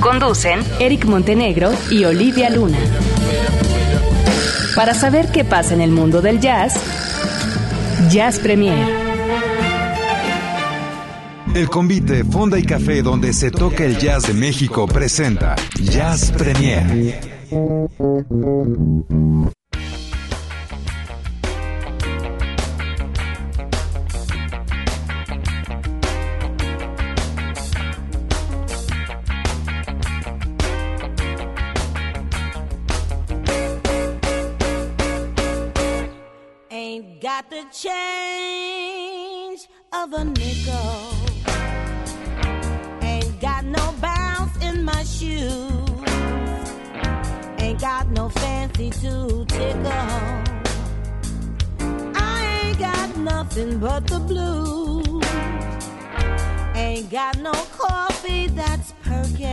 Conducen Eric Montenegro y Olivia Luna. Para saber qué pasa en el mundo del jazz, Jazz Premier. El convite Fonda y Café donde se toca el jazz de México presenta Jazz Premier. A nickel. Ain't got no bounce in my shoes. Ain't got no fancy to tickle. I ain't got nothing but the blues. Ain't got no coffee that's perky.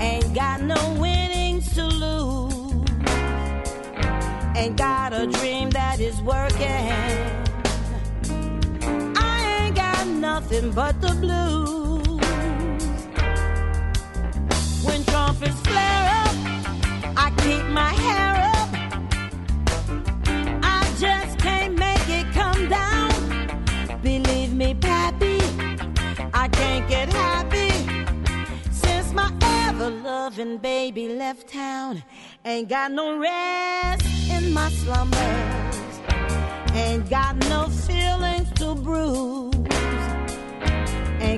Ain't got no winnings to lose. Ain't got a dream that is working. Nothing but the blues. When trumpets flare up, I keep my hair up. I just can't make it come down. Believe me, Pappy, I can't get happy since my ever loving baby left town. Ain't got no rest in my slumbers. Ain't got no feelings to bruise.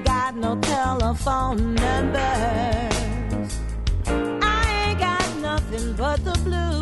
Ain't got no telephone numbers. I ain't got nothing but the blues.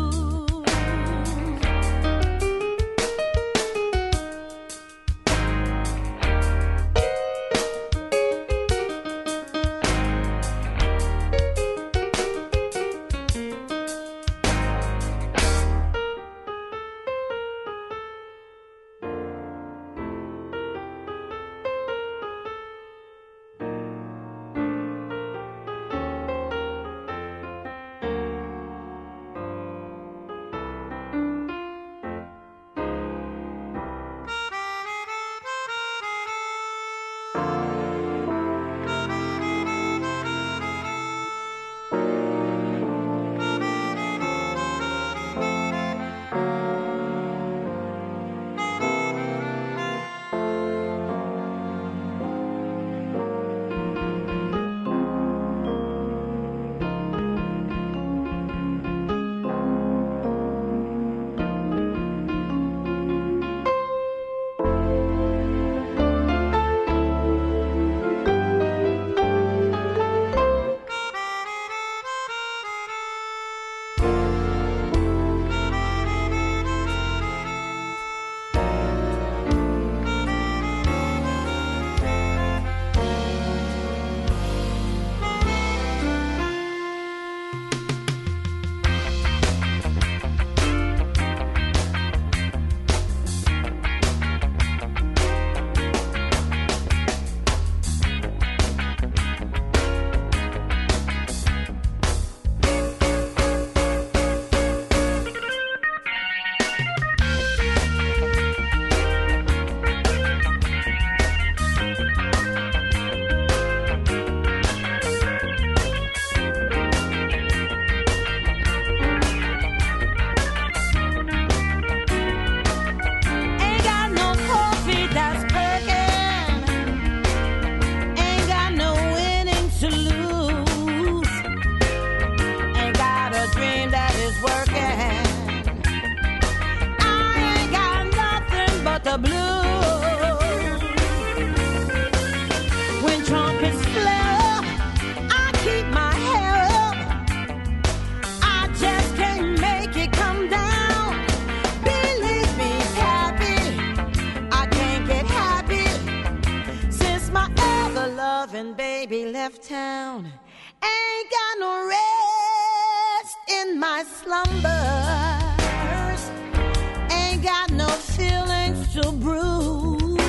Ain't got no feelings to bruise.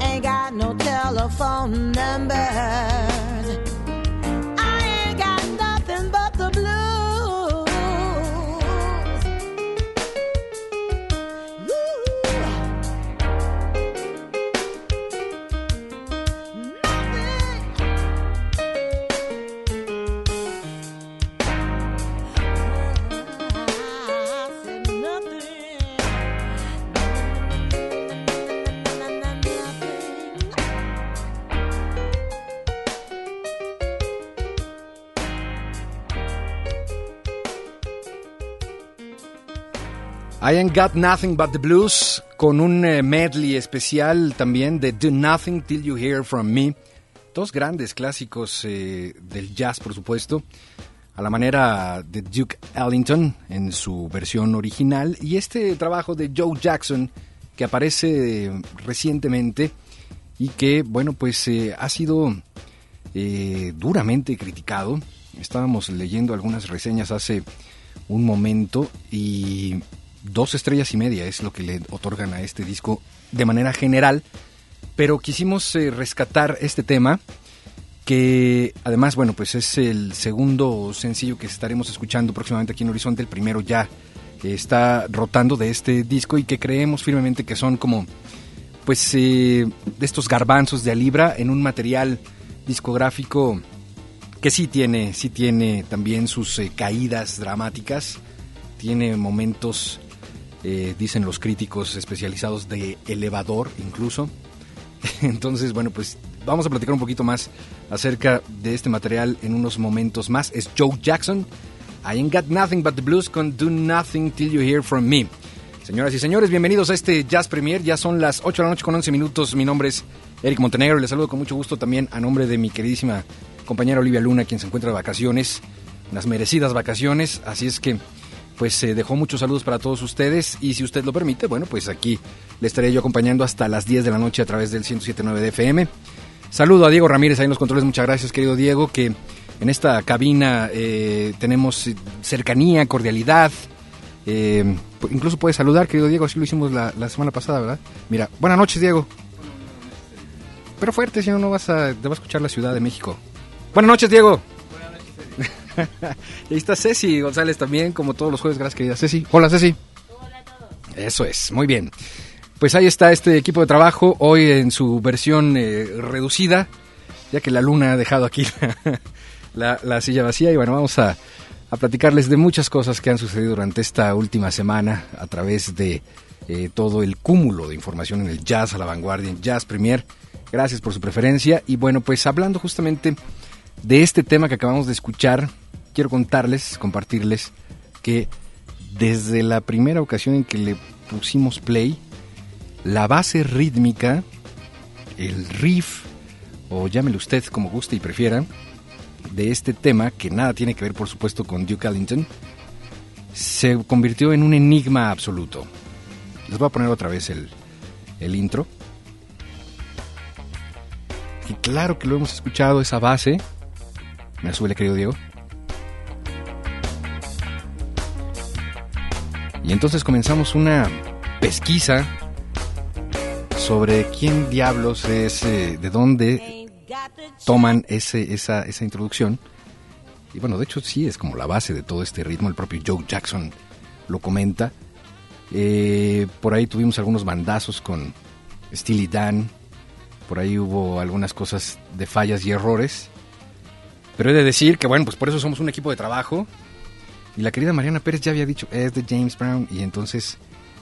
Ain't got no telephone numbers. I Ain't Got Nothing But the Blues, con un eh, medley especial también de Do Nothing Till You Hear From Me. Dos grandes clásicos eh, del jazz, por supuesto, a la manera de Duke Ellington en su versión original, y este trabajo de Joe Jackson que aparece eh, recientemente y que, bueno, pues eh, ha sido duramente criticado. Estábamos leyendo algunas reseñas hace un momento y dos estrellas y media es lo que le otorgan a este disco de manera general, pero quisimos eh, rescatar este tema que además, bueno, pues es el segundo sencillo que estaremos escuchando próximamente aquí en Horizonte, el primero ya está rotando de este disco y que creemos firmemente que son como pues eh, estos garbanzos de a libra en un material discográfico que sí tiene, sí tiene también sus eh, caídas dramáticas, tiene momentos, eh, dicen los críticos especializados, de elevador incluso. Entonces, bueno, pues vamos a platicar un poquito más acerca de este material en unos momentos más. Es Joe Jackson. I ain't got nothing but the blues con Do Nothing Till You Hear From Me. Señoras y señores, bienvenidos a este Jazz Premier. Ya son las 8 de la noche con 11 minutos. Mi nombre es Eric Montenegro les saludo con mucho gusto también a nombre de mi queridísima compañera Olivia Luna, quien se encuentra de vacaciones, unas merecidas vacaciones. Así es que, pues, eh, dejó muchos saludos para todos ustedes. Y si usted lo permite, bueno, pues aquí le estaré yo acompañando hasta las 10 de la noche a través del 107.9 de FM. Saludo a Diego Ramírez ahí en los controles. Muchas gracias, querido Diego, que en esta cabina eh, tenemos cercanía, cordialidad. Eh, incluso puedes saludar, querido Diego, así lo hicimos la, semana pasada, ¿verdad? Mira, buenas noches, Diego. Pero fuerte, si no, no vas a, te va a escuchar la Ciudad de México. Buenas noches, Diego. y ahí está Ceci González también, como todos los jueves. Gracias, querida Ceci. Hola, Ceci. Eso es, muy bien. Pues ahí está este equipo de trabajo, hoy en su versión eh, reducida, ya que la luna ha dejado aquí la, la silla vacía. Y bueno, vamos a, a platicarles de muchas cosas que han sucedido durante esta última semana a través de eh, todo el cúmulo de información en el jazz a la vanguardia, en Jazz Premier. Gracias por su preferencia. Y bueno, pues hablando justamente de este tema que acabamos de escuchar, quiero contarles, compartirles que desde la primera ocasión en que le pusimos play, la base rítmica, el riff, o llámele usted como guste y prefiera, de este tema, que nada tiene que ver por supuesto con Duke Ellington, se convirtió en un enigma absoluto. Les voy a poner otra vez el, el intro. Y claro que lo hemos escuchado, esa base. Me sube, querido Diego. Entonces comenzamos una pesquisa sobre quién diablos es, eh, de dónde toman ese, esa, esa introducción. Y bueno, de hecho sí es como la base de todo este ritmo, el propio Joe Jackson lo comenta. Eh, por ahí tuvimos algunos bandazos con Steely Dan, por ahí hubo algunas cosas de fallas y errores. Pero he de decir que bueno, pues por eso somos un equipo de trabajo. Y la querida Mariana Pérez ya había dicho, es de James Brown. Y entonces,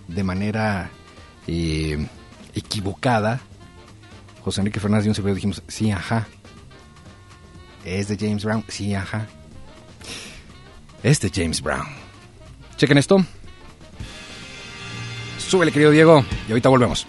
de manera eh, equivocada, José Enrique Fernández y un servidor dijimos, sí, ajá. ¿Es de James Brown? Sí, ajá. Es de James Brown. Chequen esto. Súbele, querido Diego, y ahorita volvemos.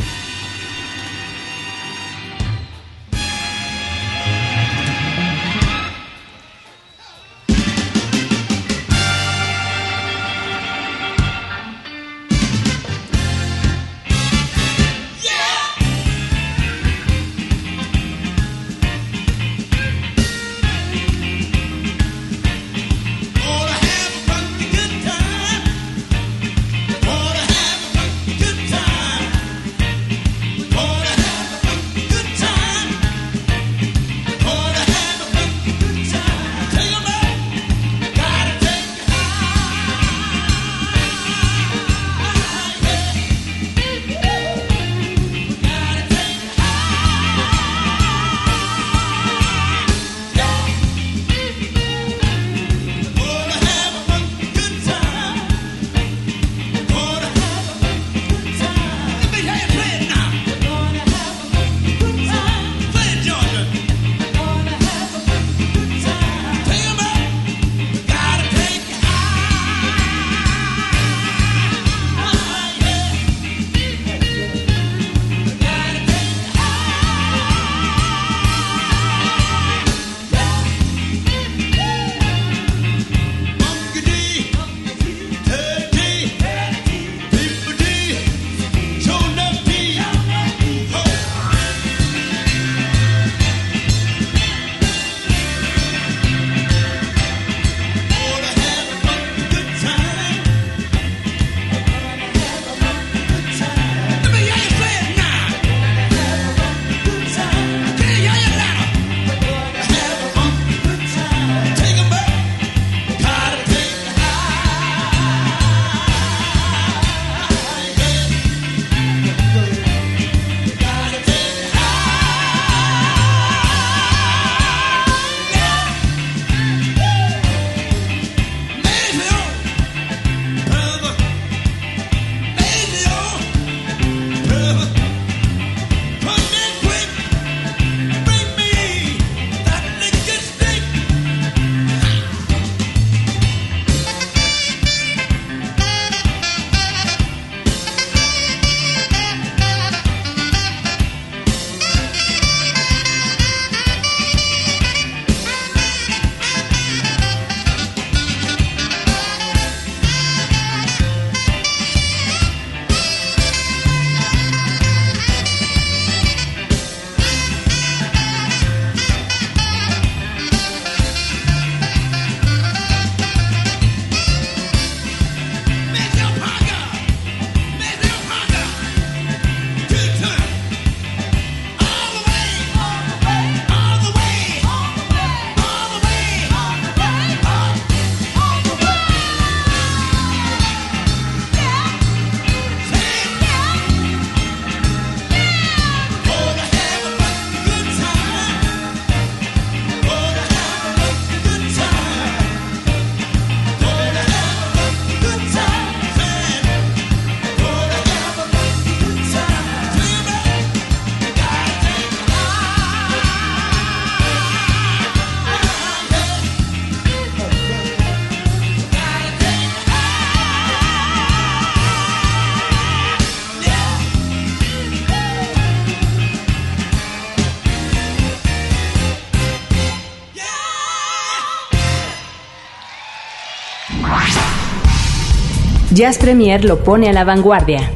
Jazz Premier lo pone a la vanguardia.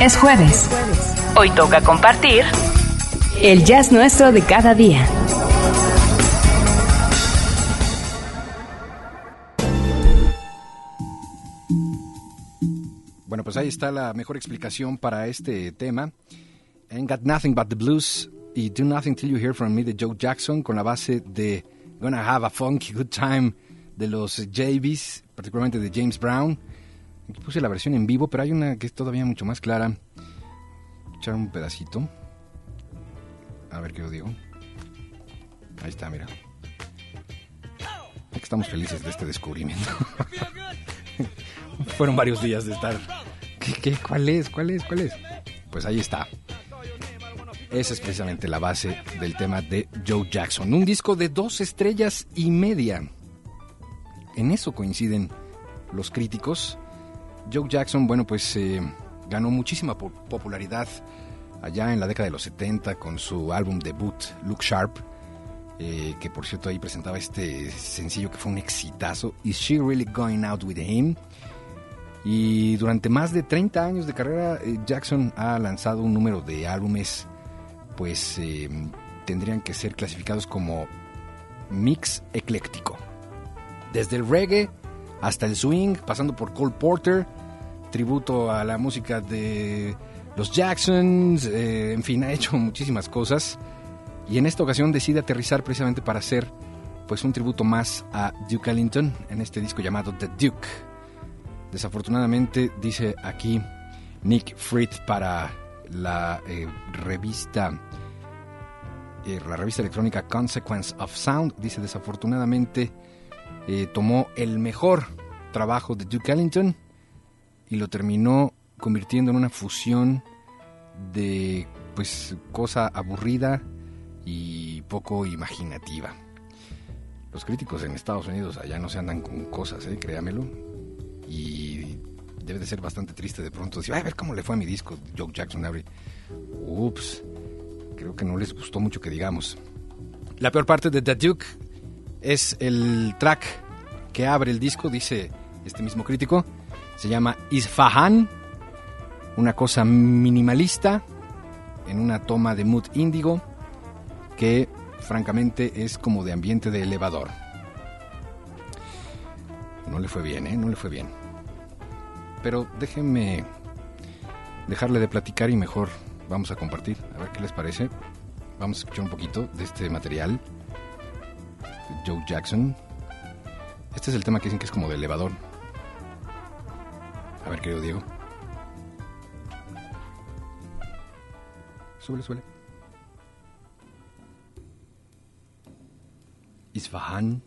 Es jueves. Hoy toca compartir el jazz nuestro de cada día. Bueno, pues ahí está la mejor explicación para este tema. Ain't Got Nothing But the Blues y Do Nothing Till You Hear From Me de Joe Jackson con la base de Gonna Have a Funky Good Time de los JBs, particularmente de James Brown. Puse la versión en vivo, pero hay una que es todavía mucho más clara. Echar un pedacito. A ver qué yo digo. Ahí está, mira. Aquí estamos felices de este descubrimiento. Fueron varios días de estar. ¿Qué, qué, cuál es? ¿Cuál es? ¿Cuál es? Pues ahí está. Esa es precisamente la base del tema de Joe Jackson. Un disco de dos estrellas y media. En eso coinciden los críticos. Joe Jackson, bueno, pues eh, ganó muchísima po- popularidad allá en la década de los 70 con su álbum debut, Look Sharp, eh, que por cierto ahí presentaba este sencillo que fue un exitazo, Is She Really Going Out With Him? Y durante más de 30 años de carrera, eh, Jackson ha lanzado un número de álbumes, pues tendrían que ser clasificados como mix ecléctico. Desde el reggae hasta el swing, pasando por Cole Porter, tributo a la música de los Jacksons, eh, en fin, ha hecho muchísimas cosas. Y en esta ocasión decide aterrizar precisamente para hacer pues un tributo más a Duke Ellington en este disco llamado The Duke. Desafortunadamente, dice aquí Nick Fritz para la eh, revista eh, la revista electrónica Consequence of Sound, dice desafortunadamente tomó el mejor trabajo de Duke Ellington y lo terminó convirtiendo en una fusión de pues cosa aburrida y poco imaginativa. Los críticos en Estados Unidos allá no se andan con cosas, ¿eh? créamelo. Y debe de ser bastante triste de pronto decir, "Ay, a ver cómo le fue a mi disco, Joe Jackson Avery. Ups, creo que no les gustó mucho que digamos. La peor parte de The Duke es el track que abre el disco, dice este mismo crítico. Se llama Isfahan, una cosa minimalista en una toma de mood índigo que francamente es como de ambiente de elevador. No le fue bien, ¿eh? No le fue bien. Pero déjenme dejarle de platicar y mejor vamos a compartir. A ver qué les parece. Vamos a escuchar un poquito de este material. Joe Jackson. Este es el tema que dicen que es como de elevador. A ver, querido Diego. Súbele, súbele. Isfahan.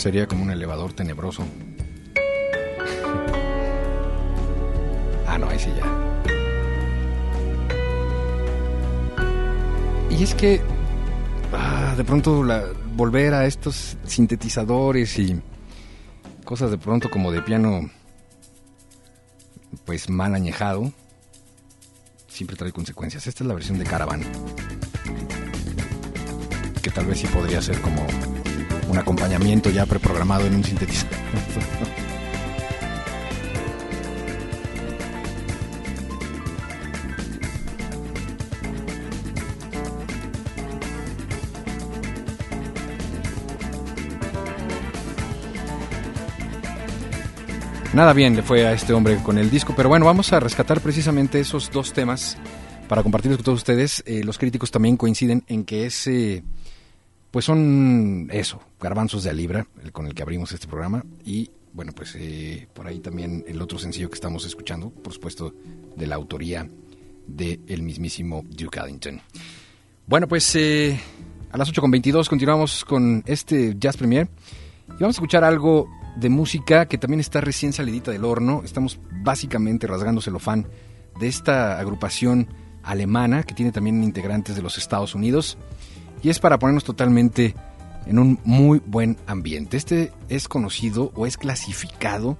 Sería como un elevador tenebroso. ah, no, ahí sí ya. Y es que ah, de pronto volver a estos sintetizadores y cosas de pronto como de piano pues mal añejado siempre trae consecuencias. Esta es la versión de Caravan que tal vez sí podría ser como un acompañamiento ya preprogramado en un sintetizador. Nada bien le fue a este hombre con el disco, pero bueno, vamos a rescatar precisamente esos dos temas para compartirlos con todos ustedes. Eh, los críticos también coinciden en que ese, pues son eso, garbanzos de a libra, el con el que abrimos este programa. Y bueno, pues eh, por ahí también el otro sencillo que estamos escuchando, por supuesto, de la autoría del el mismísimo Duke Ellington. Bueno, pues eh, a las 8.22 continuamos con este Jazz Premier y vamos a escuchar algo de música que también está recién salidita del horno. Estamos básicamente rasgándose lo fan de esta agrupación alemana que tiene también integrantes de los Estados Unidos y es para ponernos totalmente en un muy buen ambiente. Este es conocido o es clasificado,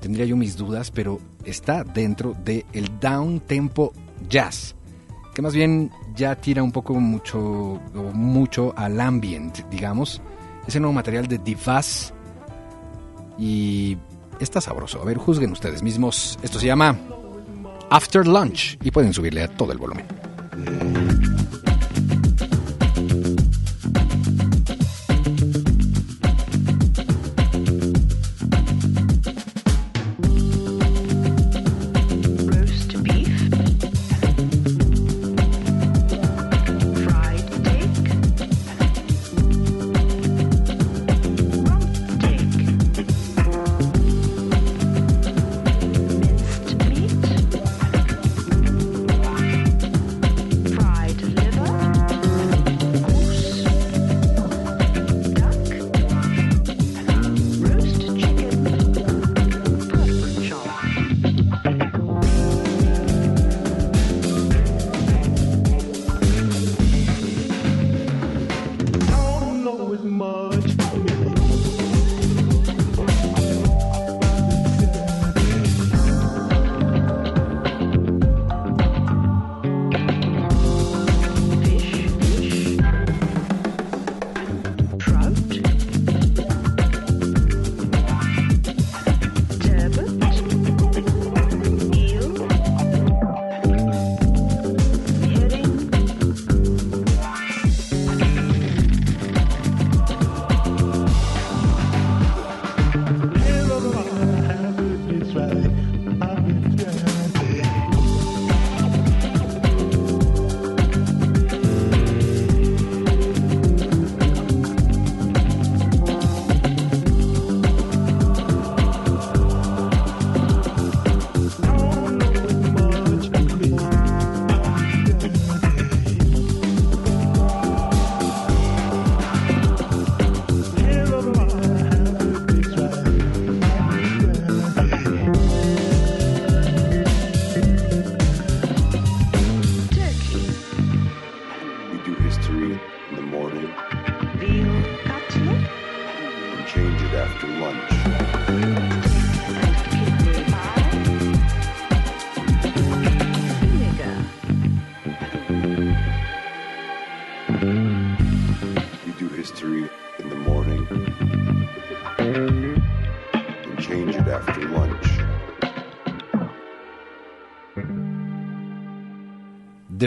tendría yo mis dudas, pero está dentro del el down tempo jazz que más bien ya tira un poco mucho, mucho al ambient, digamos. Ese nuevo material de Divas y está sabroso. A ver, juzguen ustedes mismos. Esto se llama After Lunch y pueden subirle a todo el volumen.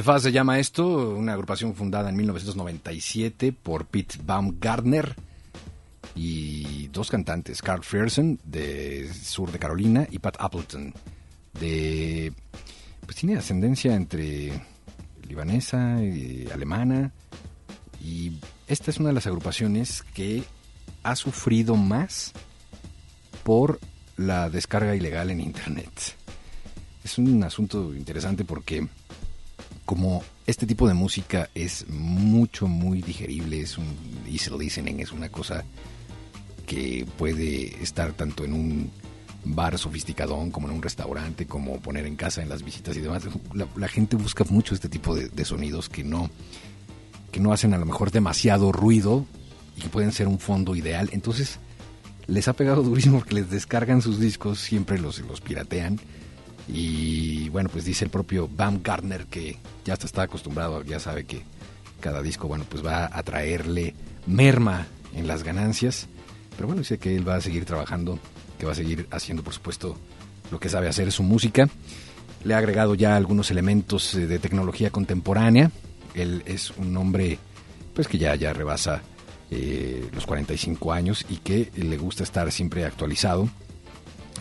Fuzz se llama esto, una agrupación fundada en 1997 por Pete Baumgartner y dos cantantes, Carl Frierson de sur de Carolina y Pat Appleton de pues tiene ascendencia entre libanesa y alemana y esta es una de las agrupaciones que ha sufrido más por la descarga ilegal en internet. Es un asunto interesante porque como este tipo de música es mucho, muy digerible, es un easy listening, es una cosa que puede estar tanto en un bar sofisticadón como en un restaurante, como poner en casa en las visitas y demás. La, gente busca mucho este tipo de, sonidos que no, que no hacen a lo mejor demasiado ruido y que pueden ser un fondo ideal. Entonces les ha pegado durísimo porque les descargan sus discos, siempre los, los piratean y bueno, pues dice el propio Bam Gardner que ya está acostumbrado, ya sabe que cada disco, bueno, pues va a traerle merma en las ganancias. Pero bueno, dice que él va a seguir trabajando, que va a seguir haciendo, por supuesto, lo que sabe hacer, su música. Le ha agregado ya algunos elementos eh, de tecnología contemporánea. Él es un hombre, pues que ya, ya rebasa eh, los 45 años y que le gusta estar siempre actualizado.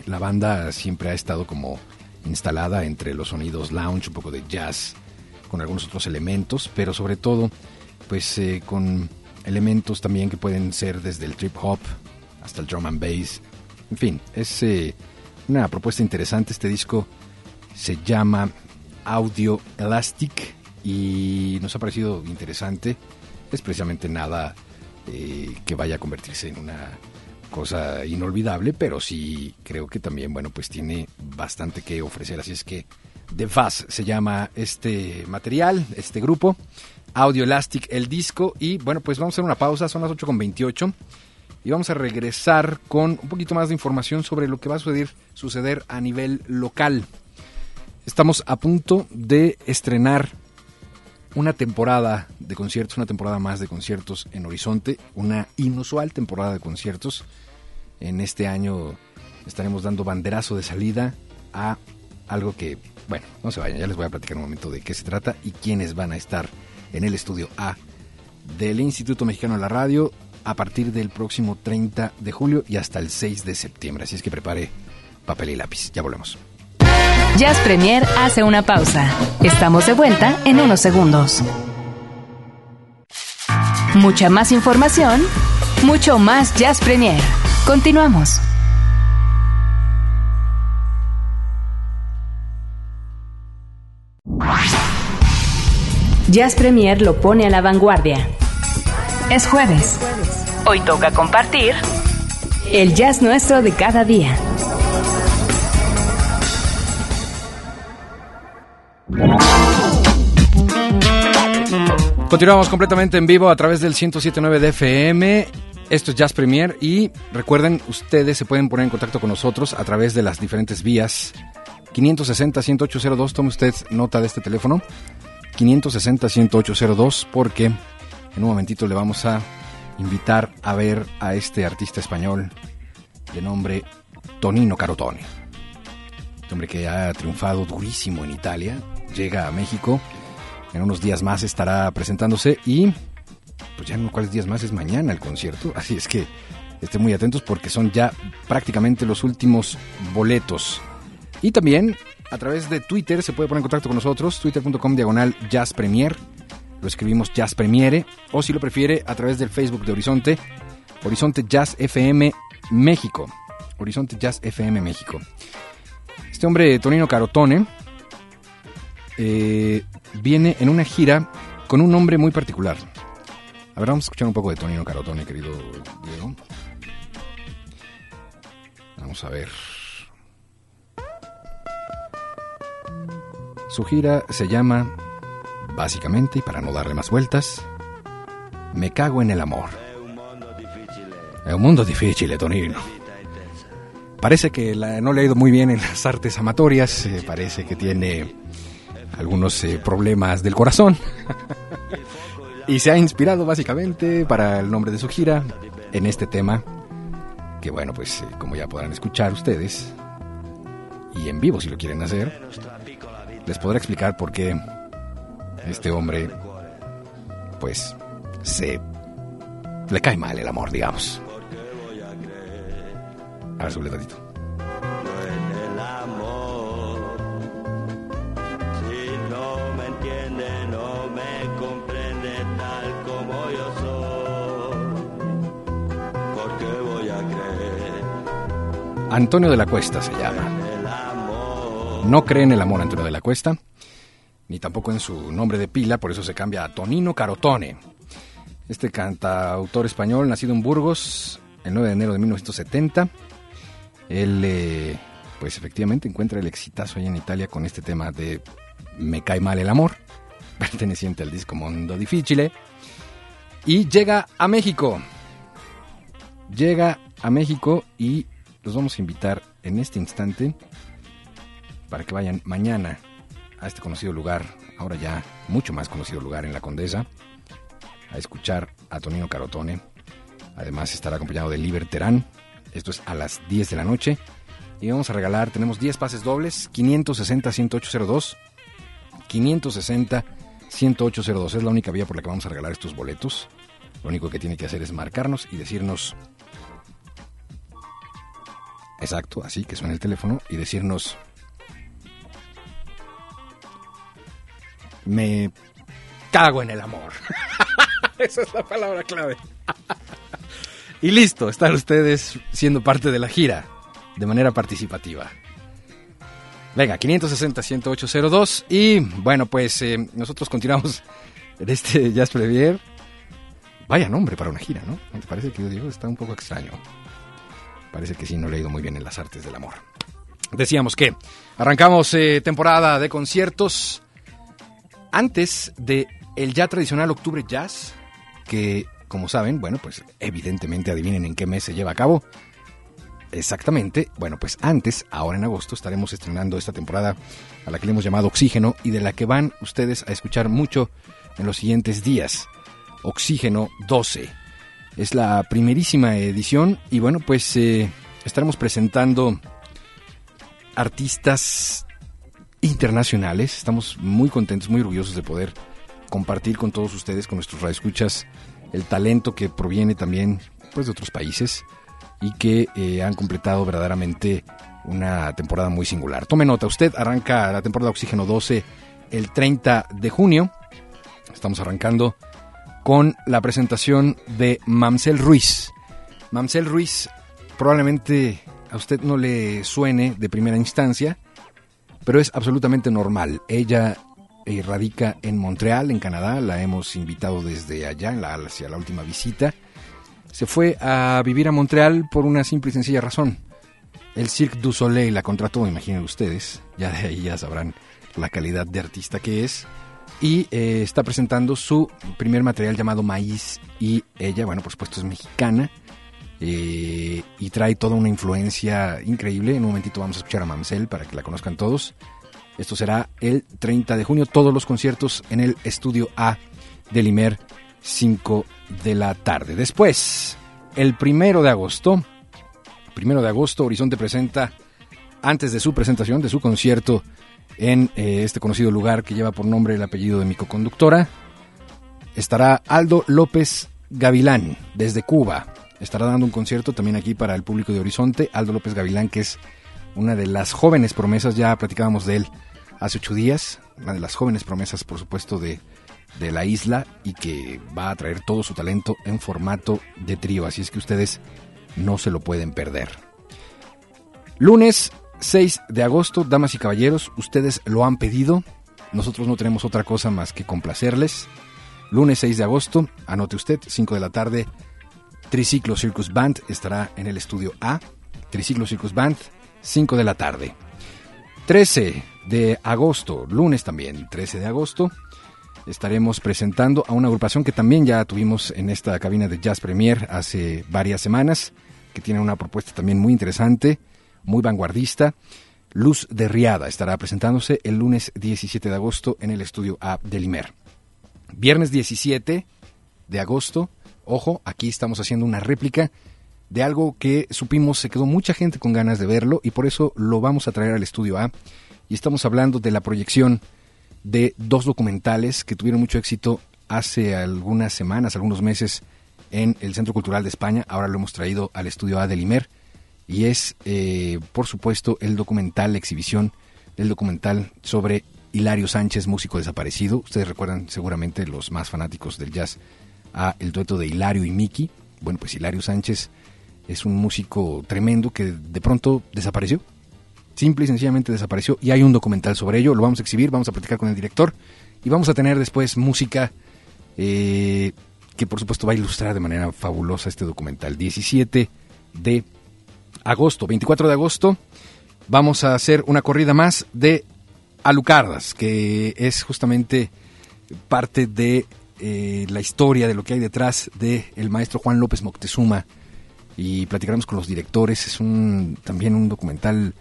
La banda siempre ha estado como instalada entre los sonidos lounge, un poco de jazz, con algunos otros elementos, pero sobre todo, pues eh, con elementos también que pueden ser desde el trip hop hasta el drum and bass. En fin, es eh, una propuesta interesante. Este disco se llama Audio Elastic y nos ha parecido interesante. Es precisamente nada eh, que vaya a convertirse en una cosa inolvidable, pero sí creo que también, bueno, pues tiene bastante que ofrecer. Así es que The Fuzz se llama este material, este grupo. Audio Elastic, el disco. Y bueno, pues vamos a hacer una pausa, son las 8.28. Y vamos a regresar con un poquito más de información sobre lo que va a suceder, suceder a nivel local. Estamos a punto de estrenar una temporada de conciertos, una temporada más de conciertos en Horizonte, una inusual temporada de conciertos. En este año estaremos dando banderazo de salida a algo que, bueno, no se vayan, ya les voy a platicar un momento de qué se trata y quiénes van a estar en el estudio A del Instituto Mexicano de la Radio a partir del próximo 30 de julio y hasta el 6 de septiembre. Así es que prepare papel y lápiz. Ya volvemos. Jazz Premier hace una pausa. Estamos de vuelta en unos segundos. Mucha más información, mucho más Jazz Premier. Continuamos. Jazz Premier lo pone a la vanguardia. Es jueves. Hoy toca compartir el jazz nuestro de cada día. Continuamos completamente en vivo a través del 107.9 de FM. Esto es Jazz Premier y recuerden, ustedes se pueden poner en contacto con nosotros a través de las diferentes vías. 560-10802, tome usted nota de este teléfono. 560-10802 porque en un momentito le vamos a invitar a ver a este artista español de nombre Tonino Carotone. Este hombre que ha triunfado durísimo en Italia, llega a México, en unos días más estará presentándose y pues ya en cuáles días más es mañana el concierto, así es que estén muy atentos porque son ya prácticamente los últimos boletos. Y también a través de Twitter se puede poner en contacto con nosotros, twitter.com diagonal Jazz Premier, lo escribimos Jazz Premiere, o si lo prefiere a través del Facebook de Horizonte, Horizonte Jazz FM México. Horizonte Jazz FM México. Este hombre, Tonino Carotone, eh, viene en una gira con un nombre muy particular. A ver, vamos a escuchar un poco de Tonino Carotone, querido Diego. Vamos a ver. Su gira se llama, básicamente, y para no darle más vueltas, Me cago en el amor. Es un mundo difícil, Tonino. Parece que la- no le ha ido muy bien en las artes amatorias, eh, parece que tiene algunos eh, problemas del corazón. y se ha inspirado básicamente para el nombre de su gira en este tema, que bueno, pues eh, como ya podrán escuchar ustedes, y en vivo si lo quieren hacer, les podré explicar por qué este hombre, pues, se... le cae mal el amor, digamos. A ver, súbele Antonio de la Cuesta se llama. No cree en el amor Antonio de la Cuesta, ni tampoco en su nombre de pila, por eso se cambia a Tonino Carotone. Este cantautor español, nacido en Burgos el 9 de enero de 1970. Él, eh, pues efectivamente, encuentra el exitazo ahí en Italia con este tema de Me cae mal el amor, perteneciente al disco Mondo Difficile. Y llega a México. Llega a México y los vamos a invitar en este instante para que vayan mañana a este conocido lugar, ahora ya mucho más conocido lugar en la Condesa, a escuchar a Tonino Carotone. Además estará acompañado de Liber Terán. Esto es a las 10 de la noche. Y vamos a regalar, tenemos 10 pases dobles, 560-1802. 560-1802. Es la única vía por la que vamos a regalar estos boletos. Lo único que tiene que hacer es marcarnos y decirnos... Exacto, así que suena el teléfono y decirnos me cago en el amor. Esa es la palabra clave. y listo, están ustedes siendo parte de la gira de manera participativa. Venga, 560-10802. Y bueno, pues eh, nosotros continuamos en este Jazz Premier. Vaya nombre para una gira, ¿no? ¿No te parece que? Está un poco extraño. Parece que sí, no le ha ido muy bien en las artes del amor. Decíamos que arrancamos eh, temporada de conciertos antes de el ya tradicional Octubre Jazz, que como saben, bueno, pues evidentemente adivinen en qué mes se lleva a cabo. Exactamente, bueno, pues antes, ahora en agosto, estaremos estrenando esta temporada a la que le hemos llamado Oxígeno y de la que van ustedes a escuchar mucho en los siguientes días. Oxígeno 12. Es la primerísima edición y bueno, pues eh, estaremos presentando artistas internacionales. Estamos muy contentos, muy orgullosos de poder compartir con todos ustedes, con nuestros radioescuchas, el talento que proviene también pues, de otros países y que eh, han completado verdaderamente una temporada muy singular. Tome nota, usted arranca la temporada Oxígeno 12 el 30 de junio. Estamos arrancando con la presentación de Mamsel Ruiz. Mamsel Ruiz probablemente a usted no le suene de primera instancia, pero es absolutamente normal. Ella radica en Montreal, en Canadá, la hemos invitado desde allá, en la, hacia la última visita. Se fue a vivir a Montreal por una simple y sencilla razón. El Cirque du Soleil la contrató, imaginen ustedes, ya de ahí ya sabrán la calidad de artista que es. Y eh, está presentando su primer material llamado Maíz y ella, bueno, por supuesto es mexicana eh, y trae toda una influencia increíble. En un momentito vamos a escuchar a Mamsel para que la conozcan todos. Esto será el 30 de junio, todos los conciertos en el estudio A del Imer, 5 de la tarde. Después, el primero de agosto, primero de agosto, Horizonte presenta, antes de su presentación, de su concierto en eh, este conocido lugar que lleva por nombre el apellido de mi coconductora, estará Aldo López Gavilán, desde Cuba. Estará dando un concierto también aquí para el público de Horizonte. Aldo López Gavilán, que es una de las jóvenes promesas, ya platicábamos de él hace ocho días, una de las jóvenes promesas, por supuesto, de, de la isla y que va a traer todo su talento en formato de trío. Así es que ustedes no se lo pueden perder. Lunes 6 de agosto, damas y caballeros, ustedes lo han pedido. Nosotros no tenemos otra cosa más que complacerles. Lunes 6 de agosto, anote usted, 5 de la tarde, Triciclo Circus Band estará en el estudio A. Triciclo Circus Band, 5 de la tarde. 13 de agosto, lunes también, 13 de agosto, estaremos presentando a una agrupación que también ya tuvimos en esta cabina de Jazz Premier hace varias semanas, que tiene una propuesta también muy interesante, muy vanguardista. Luz de Riada estará presentándose el lunes 17 de agosto en el estudio A del Imer. Viernes 17 de agosto, ojo, aquí estamos haciendo una réplica de algo que supimos se quedó mucha gente con ganas de verlo y por eso lo vamos a traer al estudio A. Y estamos hablando de la proyección de dos documentales que tuvieron mucho éxito hace algunas semanas, algunos meses en el Centro Cultural de España. Ahora lo hemos traído al estudio A del Imer. Y es, eh, por supuesto, el documental, la exhibición del documental sobre Hilario Sánchez, músico desaparecido. Ustedes recuerdan seguramente los más fanáticos del jazz a el dueto de Hilario y Miki. Bueno, pues Hilario Sánchez es un músico tremendo que de pronto desapareció. Simple y sencillamente desapareció y hay un documental sobre ello. Lo vamos a exhibir, vamos a platicar con el director y vamos a tener después música eh, que por supuesto va a ilustrar de manera fabulosa este documental. 17 de agosto, 24 de agosto, vamos a hacer una corrida más de Alucardas, que es justamente parte de eh, la historia de lo que hay detrás del el maestro Juan López Moctezuma y platicaremos con los directores. Es un también un documental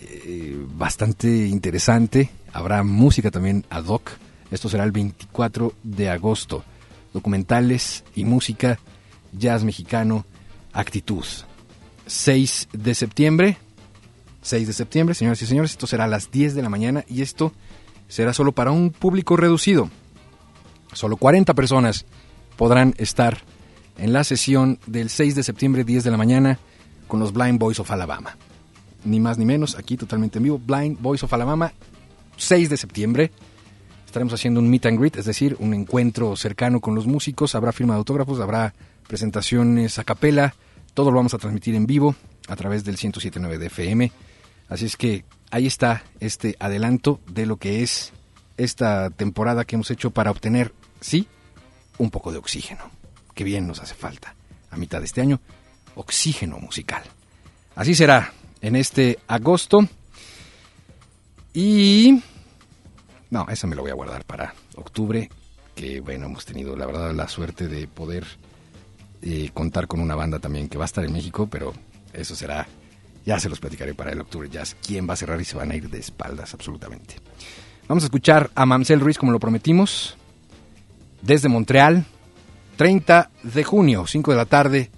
eh, bastante interesante. Habrá música también ad hoc. Esto será el 24 de agosto. Documentales y música, jazz mexicano, actitud. 6 de septiembre. 6 de septiembre, señoras y señores, esto será a las 10 de la mañana y esto será solo para un público reducido. Solo 40 personas podrán estar en la sesión del 6 de septiembre, 10 de la mañana, con los Blind Boys of Alabama. Ni más ni menos, aquí totalmente en vivo, Blind Boys of Alabama, 6 de septiembre. Estaremos haciendo un meet and greet, es decir, un encuentro cercano con los músicos. Habrá firma de autógrafos, habrá presentaciones a capela. Todo lo vamos a transmitir en vivo a través del 107.9 de FM. Así es que ahí está este adelanto de lo que es esta temporada que hemos hecho para obtener, sí, un poco de oxígeno, que bien nos hace falta a mitad de este año, oxígeno musical. Así será en este agosto. Y... No, eso me lo voy a guardar para octubre, que bueno, hemos tenido la verdad la suerte de poder eh, contar con una banda también que va a estar en México, pero eso será, ya se los platicaré para el octubre jazz, quién va a cerrar y se van a ir de espaldas absolutamente. Vamos a escuchar a Mamsel Ruiz como lo prometimos, desde Montreal, 30 de junio, 5 de la tarde,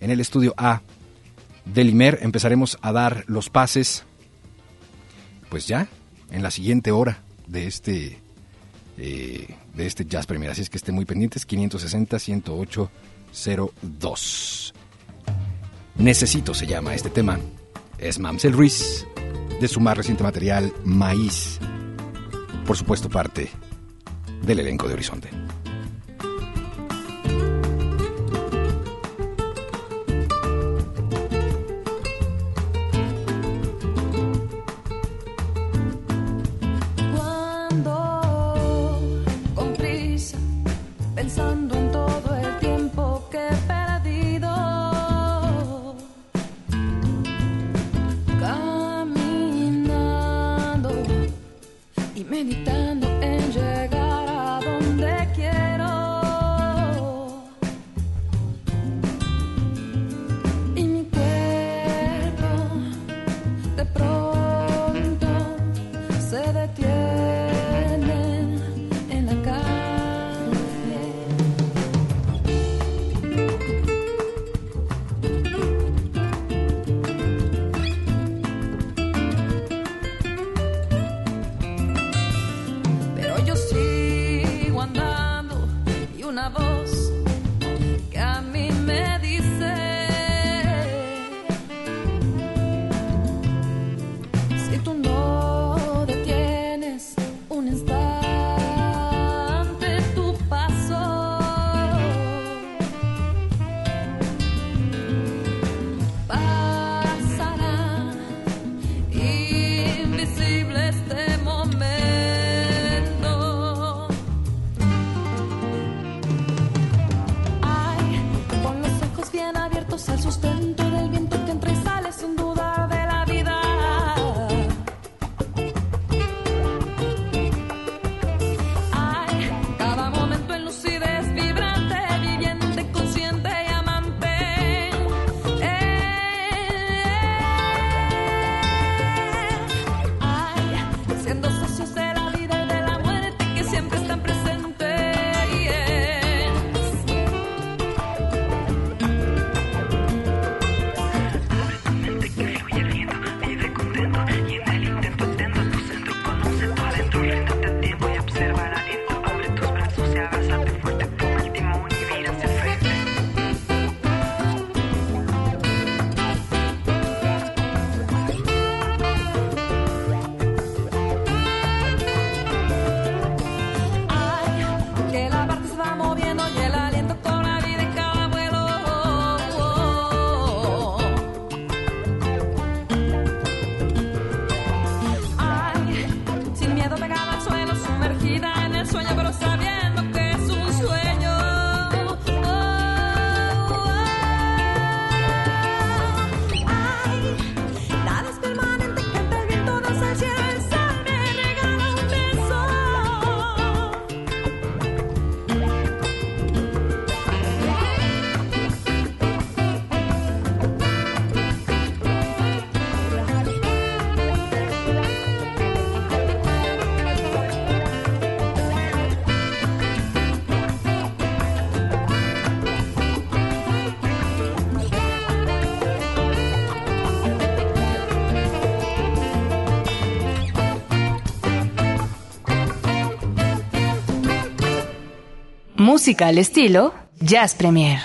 en el estudio A del IMER. Empezaremos a dar los pases, pues ya, en la siguiente hora de este, eh, de este Jazz Premier. Así es que estén muy pendientes, 560-108-02. Necesito se llama este tema. Es Mamsel Ruiz, de su más reciente material, Maíz. Por supuesto, parte del elenco de Horizonte. Música al estilo Jazz Premier.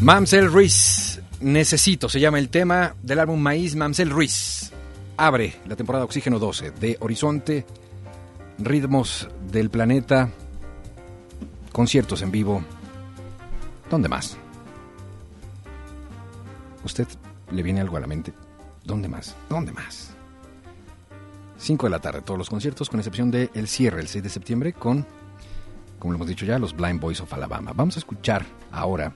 Mamsel Ruiz, Necesito, se llama el tema del álbum Maíz Mamsel Ruiz. Abre la temporada Oxígeno 12 de Horizonte, Ritmos del Planeta, conciertos en vivo. ¿Dónde más? ¿Usted le viene algo a la mente? ¿Dónde más? ¿Dónde más? 5 de la tarde, todos los conciertos, con excepción de el cierre el 6 de septiembre con, como lo hemos dicho ya, los Blind Boys of Alabama. Vamos a escuchar ahora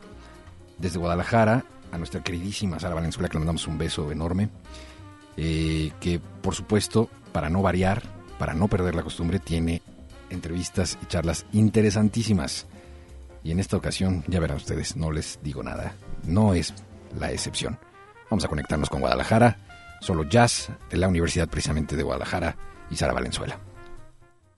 desde Guadalajara a nuestra queridísima Sara Valenzuela, que le mandamos un beso enorme, eh, que por supuesto, para no variar, para no perder la costumbre, tiene entrevistas y charlas interesantísimas. Y en esta ocasión, ya verán ustedes, no les digo nada, no es la excepción. Vamos a conectarnos con Guadalajara, solo jazz de la Universidad precisamente de Guadalajara y Sara Valenzuela.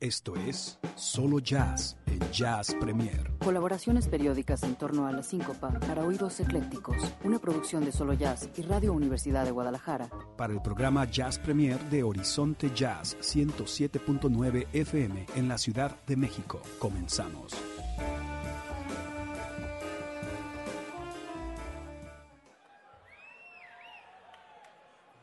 Esto es Solo Jazz en Jazz Premier. Colaboraciones periódicas en torno a la síncopa para oídos eclécticos. Una producción de Solo Jazz y Radio Universidad de Guadalajara. Para el programa Jazz Premier de Horizonte Jazz 107.9 FM en la Ciudad de México. Comenzamos.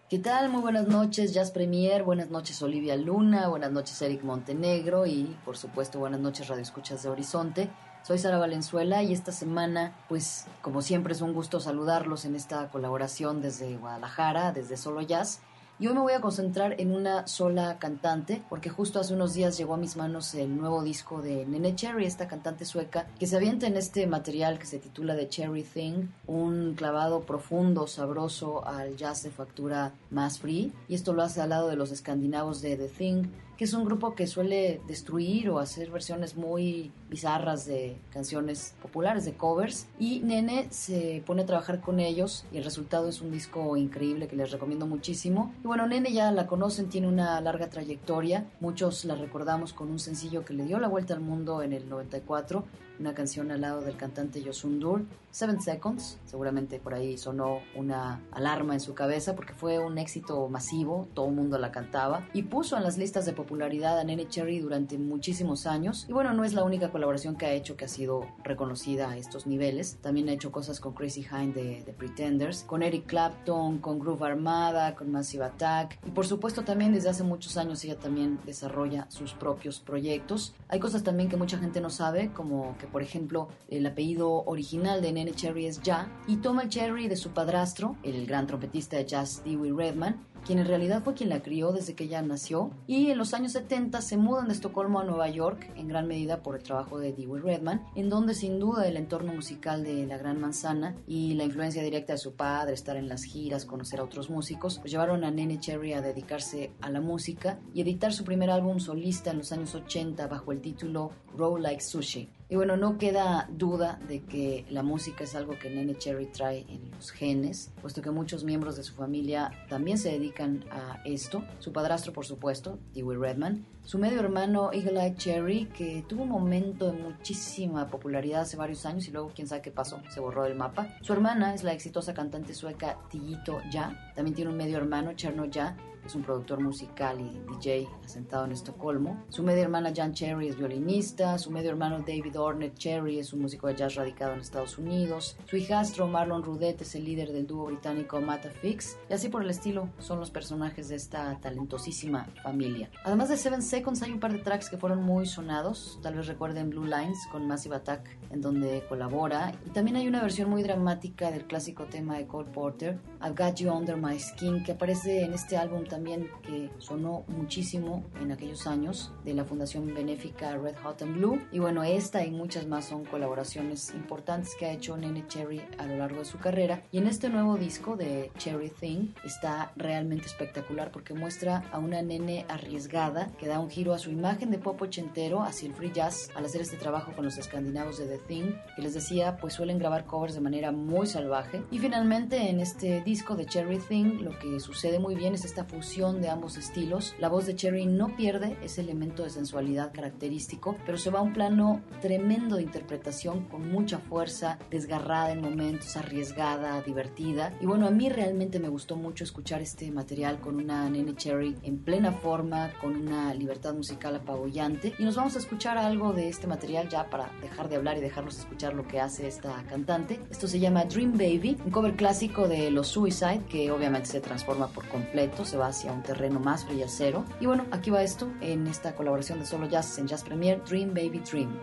¿Qué tal? Muy buenas noches, Jazz Premier, buenas noches Olivia Luna, buenas noches Eric Montenegro y por supuesto buenas noches Radio Escuchas de Horizonte. Soy Sara Valenzuela y esta semana, pues como siempre es un gusto saludarlos en esta colaboración desde Guadalajara, desde Solo Jazz. Y hoy me voy a concentrar en una sola cantante, porque justo hace unos días llegó a mis manos el nuevo disco de Nene Cherry, esta cantante sueca, que se avienta en este material que se titula The Cherry Thing, un clavado profundo, sabroso al jazz de factura más free, y esto lo hace al lado de los escandinavos de The Thing, que es un grupo que suele destruir o hacer versiones muy bizarras de canciones populares, de covers. Y Nene se pone a trabajar con ellos y el resultado es un disco increíble que les recomiendo muchísimo. Y bueno, Nene ya la conocen, tiene una larga trayectoria. Muchos la recordamos con un sencillo que le dio la vuelta al mundo en el 94 una canción al lado del cantante Yosun Dur, Seven Seconds. Seguramente por ahí sonó una alarma en su cabeza porque fue un éxito masivo, todo el mundo la cantaba y puso en las listas de popularidad a Nene Cherry durante muchísimos años. Y bueno, no es la única colaboración que ha hecho que ha sido reconocida a estos niveles. También ha hecho cosas con Crazy Hind de, de Pretenders, con Eric Clapton, con Groove Armada, con Massive Attack y por supuesto también desde hace muchos años ella también desarrolla sus propios proyectos. Hay cosas también que mucha gente no sabe, como que por ejemplo, el apellido original de Nene Cherry es Ja, y toma el Cherry de su padrastro, el gran trompetista de jazz Dewey Redman, quien en realidad fue quien la crió desde que ella nació, y en los años 70 se mudan de Estocolmo a Nueva York, en gran medida por el trabajo de Dewey Redman, en donde sin duda el entorno musical de La Gran Manzana y la influencia directa de su padre, estar en las giras, conocer a otros músicos, pues llevaron a Nene Cherry a dedicarse a la música y editar su primer álbum solista en los años 80 bajo el título Roll Like Sushi. Y bueno, no queda duda de que la música es algo que Nene Cherry trae en los genes, puesto que muchos miembros de su familia también se dedican a esto. Su padrastro, por supuesto, Dewey Redman. Su medio hermano Eagle Eye Cherry, que tuvo un momento de muchísima popularidad hace varios años y luego quién sabe qué pasó, se borró del mapa. Su hermana es la exitosa cantante sueca Tillito Ya. También tiene un medio hermano, Cherno Ya, es un productor musical y DJ asentado en Estocolmo. Su media hermana Jan Cherry es violinista, su medio hermano David Ornette Cherry es un músico de jazz radicado en Estados Unidos, su hijastro Marlon Rudet es el líder del dúo británico Mata Fix, y así por el estilo son los personajes de esta talentosísima familia. Además de Seven Seconds hay un par de tracks que fueron muy sonados, tal vez recuerden Blue Lines con Massive Attack en donde colabora, y también hay una versión muy dramática del clásico tema de Cole Porter, I've Got You Under My Skin, que aparece en este álbum también que sonó muchísimo en aquellos años de la fundación benéfica Red Hot and Blue. Y bueno, esta y muchas más son colaboraciones importantes que ha hecho Nene Cherry a lo largo de su carrera. Y en este nuevo disco de Cherry Thing está realmente espectacular porque muestra a una nene arriesgada que da un giro a su imagen de pop ochentero hacia el free jazz al hacer este trabajo con los escandinavos de The Thing, que les decía, pues suelen grabar covers de manera muy salvaje. Y finalmente en este disco de Cherry Thing lo que sucede muy bien es esta fusión de ambos estilos. La voz de Cherry no pierde ese elemento de sensualidad característico, pero se va a un plano tremendo de interpretación con mucha fuerza, desgarrada en momentos, arriesgada, divertida. Y bueno, a mí realmente me gustó mucho escuchar este material con una Nene Cherry en plena forma, con una libertad musical apabullante. Y nos vamos a escuchar algo de este material ya para dejar de hablar y dejarlos escuchar lo que hace esta cantante. Esto se llama Dream Baby, un cover clásico de los Suicide que obviamente se transforma por completo, se va hacia un terreno más brillacero. Y bueno, aquí va esto en esta colaboración de Solo Jazz en Jazz Premier, Dream Baby Dream.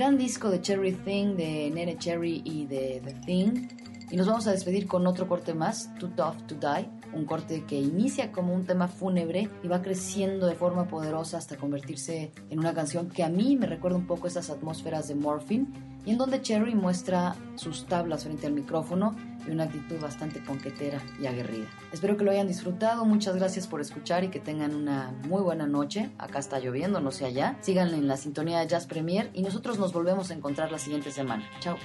Gran disco de Cherry Thing, de Nene Cherry y de The Thing. Y nos vamos a despedir con otro corte más, Too Tough to Die, un corte que inicia como un tema fúnebre y va creciendo de forma poderosa hasta convertirse en una canción que a mí me recuerda un poco esas atmósferas de Morphine y en donde Cherry muestra sus tablas frente al micrófono y una actitud bastante conquetera y aguerrida. Espero que lo hayan disfrutado, muchas gracias por escuchar y que tengan una muy buena noche. Acá está lloviendo, no sé allá. Síganle en la sintonía de Jazz Premier y nosotros nos volvemos a encontrar la siguiente semana. Chao.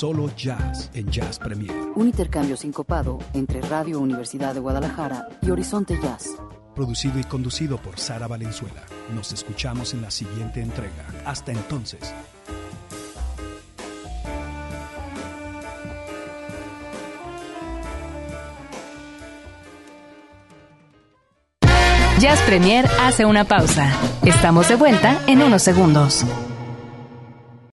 Solo Jazz en Jazz Premier. Un intercambio sincopado entre Radio Universidad de Guadalajara y Horizonte Jazz. Producido y conducido por Sara Valenzuela. Nos escuchamos en la siguiente entrega. Hasta entonces. Jazz Premier hace una pausa. Estamos de vuelta en unos segundos.